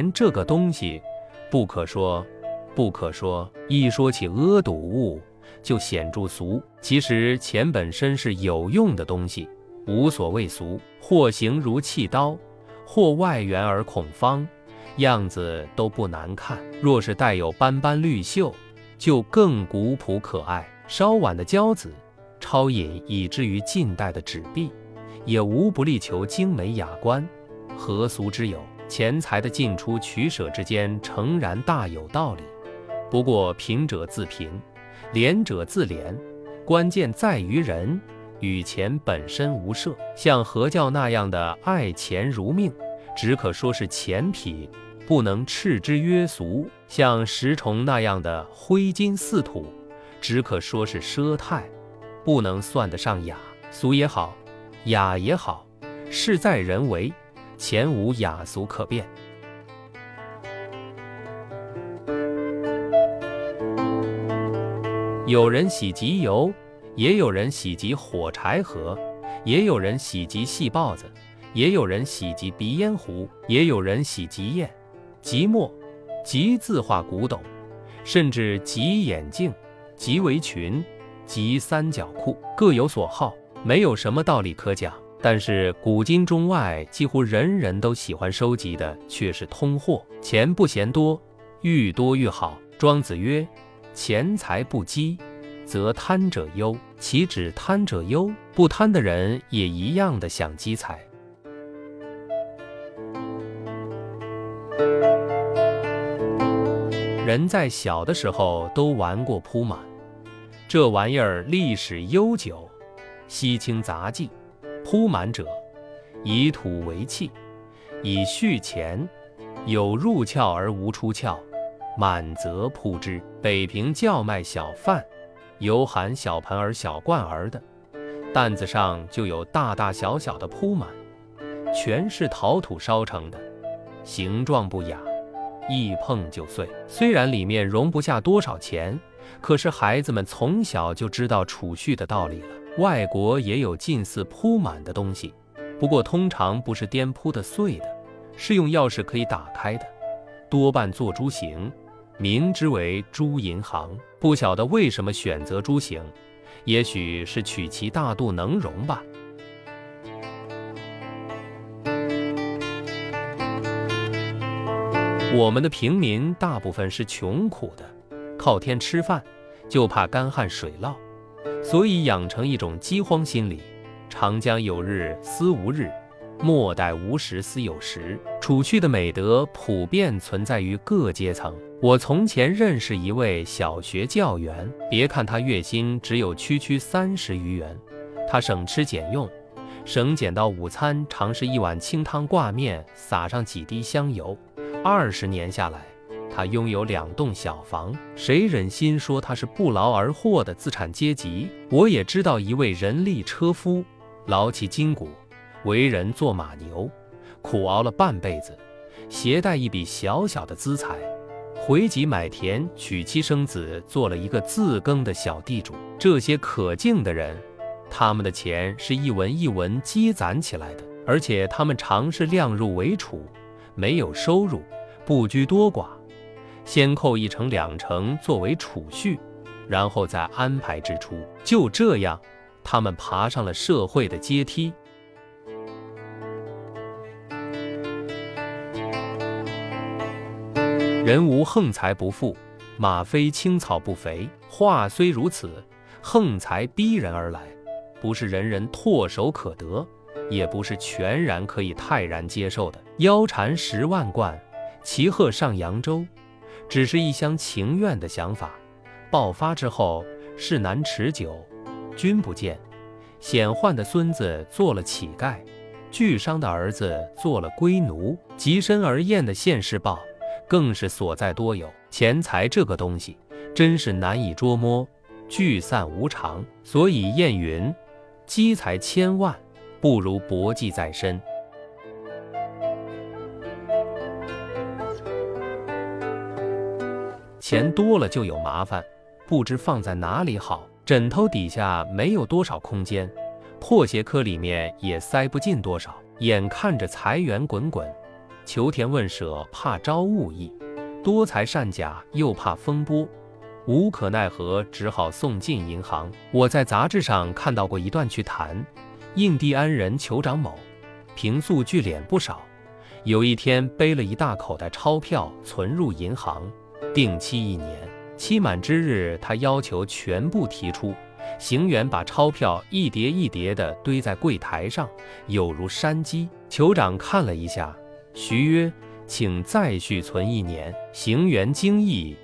钱这个东西，不可说，不可说。一说起阿堵物，就显著俗。其实钱本身是有用的东西，无所谓俗。或形如器刀，或外圆而孔方，样子都不难看。若是带有斑斑绿锈，就更古朴可爱。稍晚的交子，超隐以至于近代的纸币，也无不力求精美雅观。何俗之有？钱财的进出取舍之间，诚然大有道理。不过贫者自贫，廉者自廉，关键在于人与钱本身无涉。像何教那样的爱钱如命，只可说是钱品，不能斥之曰俗；像石崇那样的挥金似土，只可说是奢态，不能算得上雅。俗也好，雅也好，事在人为。前无雅俗可辨，有人喜集邮，也有人喜集火柴盒，也有人喜集细豹子，也有人喜集鼻烟壶，也有人喜集砚、集墨、集字画古董，甚至集眼镜、集围裙、集三角裤，各有所好，没有什么道理可讲。但是古今中外，几乎人人都喜欢收集的却是通货。钱不嫌多，愈多愈好。庄子曰：“钱财不积，则贪者忧。”岂止贪者忧，不贪的人也一样的想积财。人在小的时候都玩过铺满，这玩意儿历史悠久，西清杂记。铺满者，以土为器，以蓄钱，有入鞘而无出鞘，满则铺之。北平叫卖小贩，有含小盆儿、小罐儿的，担子上就有大大小小的铺满，全是陶土烧成的，形状不雅，一碰就碎。虽然里面容不下多少钱，可是孩子们从小就知道储蓄的道理了。外国也有近似铺满的东西，不过通常不是颠铺的碎的，是用钥匙可以打开的，多半做猪形，名之为猪银行。不晓得为什么选择猪形，也许是取其大度能容吧。我们的平民大部分是穷苦的，靠天吃饭，就怕干旱水涝。所以养成一种饥荒心理，长江有日思无日，莫待无时思有时。储蓄的美德普遍存在于各阶层。我从前认识一位小学教员，别看他月薪只有区区三十余元，他省吃俭用，省俭到午餐常是一碗清汤挂面，撒上几滴香油。二十年下来。他拥有两栋小房，谁忍心说他是不劳而获的资产阶级？我也知道一位人力车夫，劳其筋骨，为人做马牛，苦熬了半辈子，携带一笔小小的资财，回籍买田，娶妻生子，做了一个自耕的小地主。这些可敬的人，他们的钱是一文一文积攒起来的，而且他们常是量入为储，没有收入，不拘多寡。先扣一成两成作为储蓄，然后再安排支出。就这样，他们爬上了社会的阶梯。人无横财不富，马非青草不肥。话虽如此，横财逼人而来，不是人人唾手可得，也不是全然可以泰然接受的。腰缠十万贯，骑鹤上扬州。只是一厢情愿的想法，爆发之后是难持久。君不见，显宦的孙子做了乞丐，巨商的儿子做了龟奴，极身而厌的现世报，更是所在多有。钱财这个东西，真是难以捉摸，聚散无常。所以谚云：积财千万，不如薄技在身。钱多了就有麻烦，不知放在哪里好。枕头底下没有多少空间，破鞋壳里面也塞不进多少。眼看着财源滚滚，求田问舍怕招误意，多财善假又怕风波，无可奈何，只好送进银行。我在杂志上看到过一段趣谈，印第安人酋长某，平素聚敛不少，有一天背了一大口袋钞票存入银行，定期一年，期满之日，他要求全部提出。行员把钞票一叠一叠地堆在柜台上，有如山积。酋长看了一下，徐曰：“请再续存一年。”行员惊异，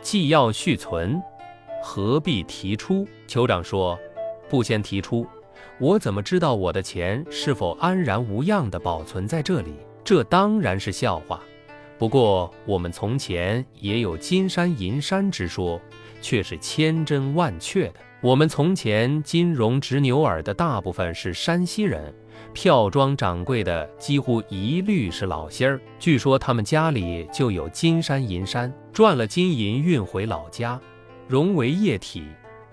既要续存，何必提出？酋长说：“不先提出，我怎么知道我的钱是否安然无恙地保存在这里？这当然是笑话。不过我们从前也有金山银山之说，却是千真万确的。”我们从前金融执牛耳的大部分是山西人，票庄掌柜的几乎一律是老仙儿。据说他们家里就有金山银山，赚了金银运回老家，融为液体，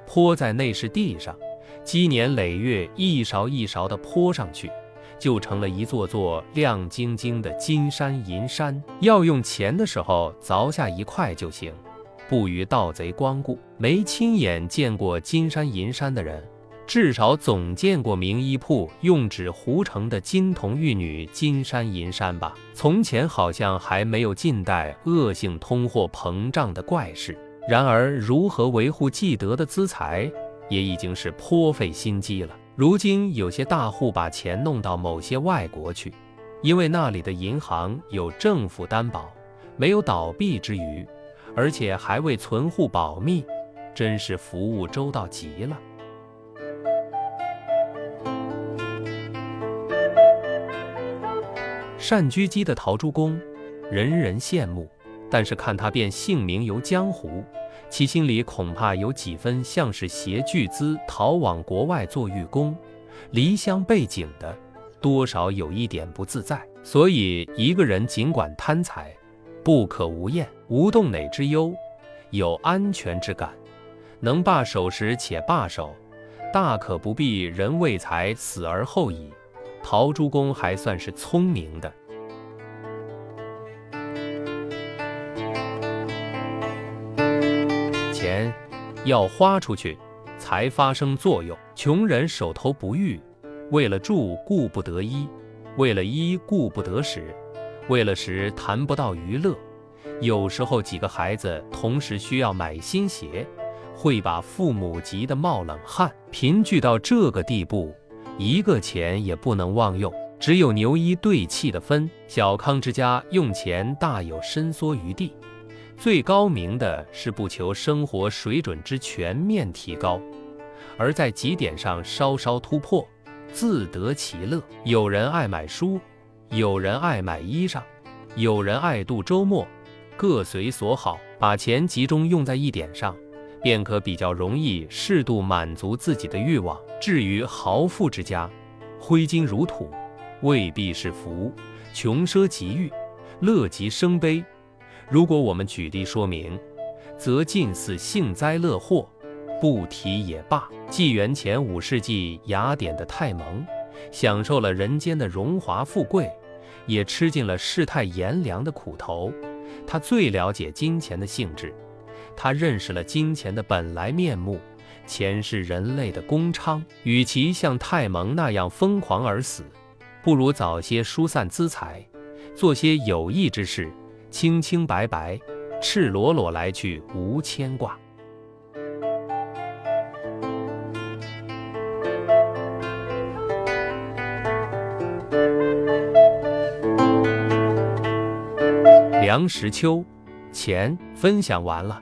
泼在内室地上，积年累月，一勺一勺的泼上去，就成了一座座亮晶晶的金山银山。要用钱的时候，凿下一块就行。不与盗贼光顾，没亲眼见过金山银山的人，至少总见过名医铺用纸糊成的金童玉女金山银山吧？从前好像还没有近代恶性通货膨胀的怪事。然而，如何维护既得的资财，也已经是颇费心机了。如今有些大户把钱弄到某些外国去，因为那里的银行有政府担保，没有倒闭之余。而且还为存户保密，真是服务周到极了。善居基的陶朱公，人人羡慕，但是看他便姓名游江湖，其心里恐怕有几分像是携巨资逃往国外做寓工，离乡背井的，多少有一点不自在。所以一个人尽管贪财。不可无厌，无动馁之忧，有安全之感，能罢手时且罢手，大可不必人为财死而后已。陶朱公还算是聪明的，要花出去才发生作用。穷人手头不裕，为了住顾不得衣，为了衣顾不得食。为了食谈不到娱乐，有时候几个孩子同时需要买新鞋，会把父母急得冒冷汗。贫窭到这个地步，一个钱也不能忘用，只有牛衣对气的分。小康之家用钱大有伸缩余地，最高明的是不求生活水准之全面提高，而在几点上稍稍突破，自得其乐。有人爱买书。有人爱买衣裳，有人爱度周末，各随所好，把钱集中用在一点上，便可比较容易适度满足自己的欲望。至于豪富之家，挥金如土，未必是福；穷奢极欲，乐极生悲。如果我们举例说明，则近似幸灾乐祸，不提也罢。纪元前五世纪，雅典的泰蒙享受了人间的荣华富贵。也吃尽了世态炎凉的苦头，他最了解金钱的性质，他认识了金钱的本来面目。钱是人类的公娼，与其像泰蒙那样疯狂而死，不如早些疏散资财，做些有益之事，清清白白、赤裸裸来去，无牵挂。梁实秋，钱分享完了。